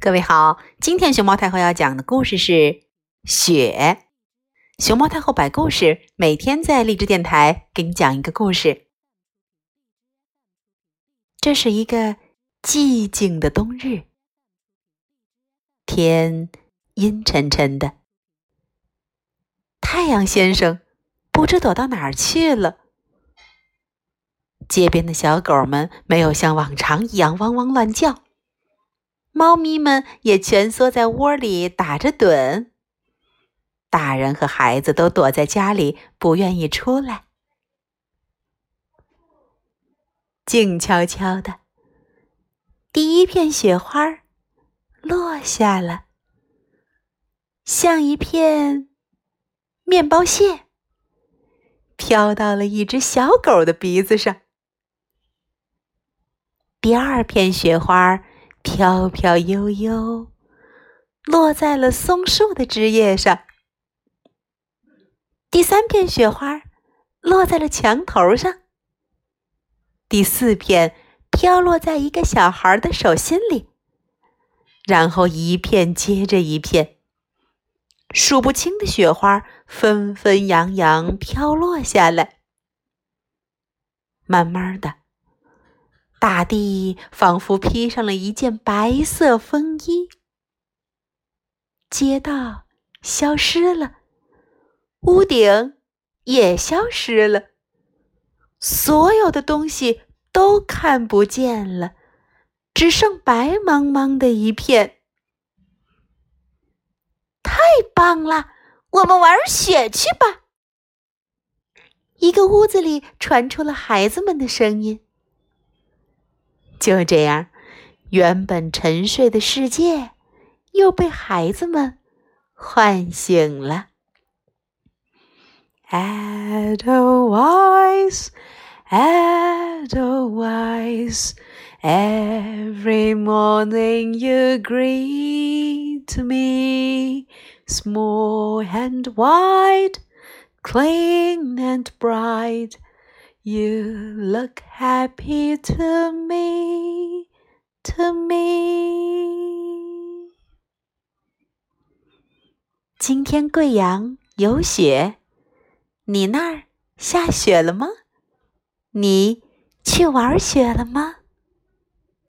各位好，今天熊猫太后要讲的故事是《雪》。熊猫太后摆故事，每天在励志电台给你讲一个故事。这是一个寂静的冬日，天阴沉沉的，太阳先生不知躲到哪儿去了。街边的小狗们没有像往常一样汪汪乱叫。猫咪们也蜷缩在窝里打着盹，大人和孩子都躲在家里，不愿意出来。静悄悄的，第一片雪花落下了，像一片面包屑，飘到了一只小狗的鼻子上。第二片雪花。飘飘悠悠，落在了松树的枝叶上。第三片雪花落在了墙头上。第四片飘落在一个小孩的手心里。然后一片接着一片，数不清的雪花纷纷扬扬飘落下来。慢慢的。大地仿佛披上了一件白色风衣，街道消失了，屋顶也消失了，所有的东西都看不见了，只剩白茫茫的一片。太棒了，我们玩雪去吧！一个屋子里传出了孩子们的声音。就这样，原本沉睡的世界又被孩子们唤醒了。Edelweiss, Edelweiss, every morning you greet me, small and wide, clean and bright. You look happy to me, to me。今天贵阳有雪，你那儿下雪了吗？你去玩雪了吗？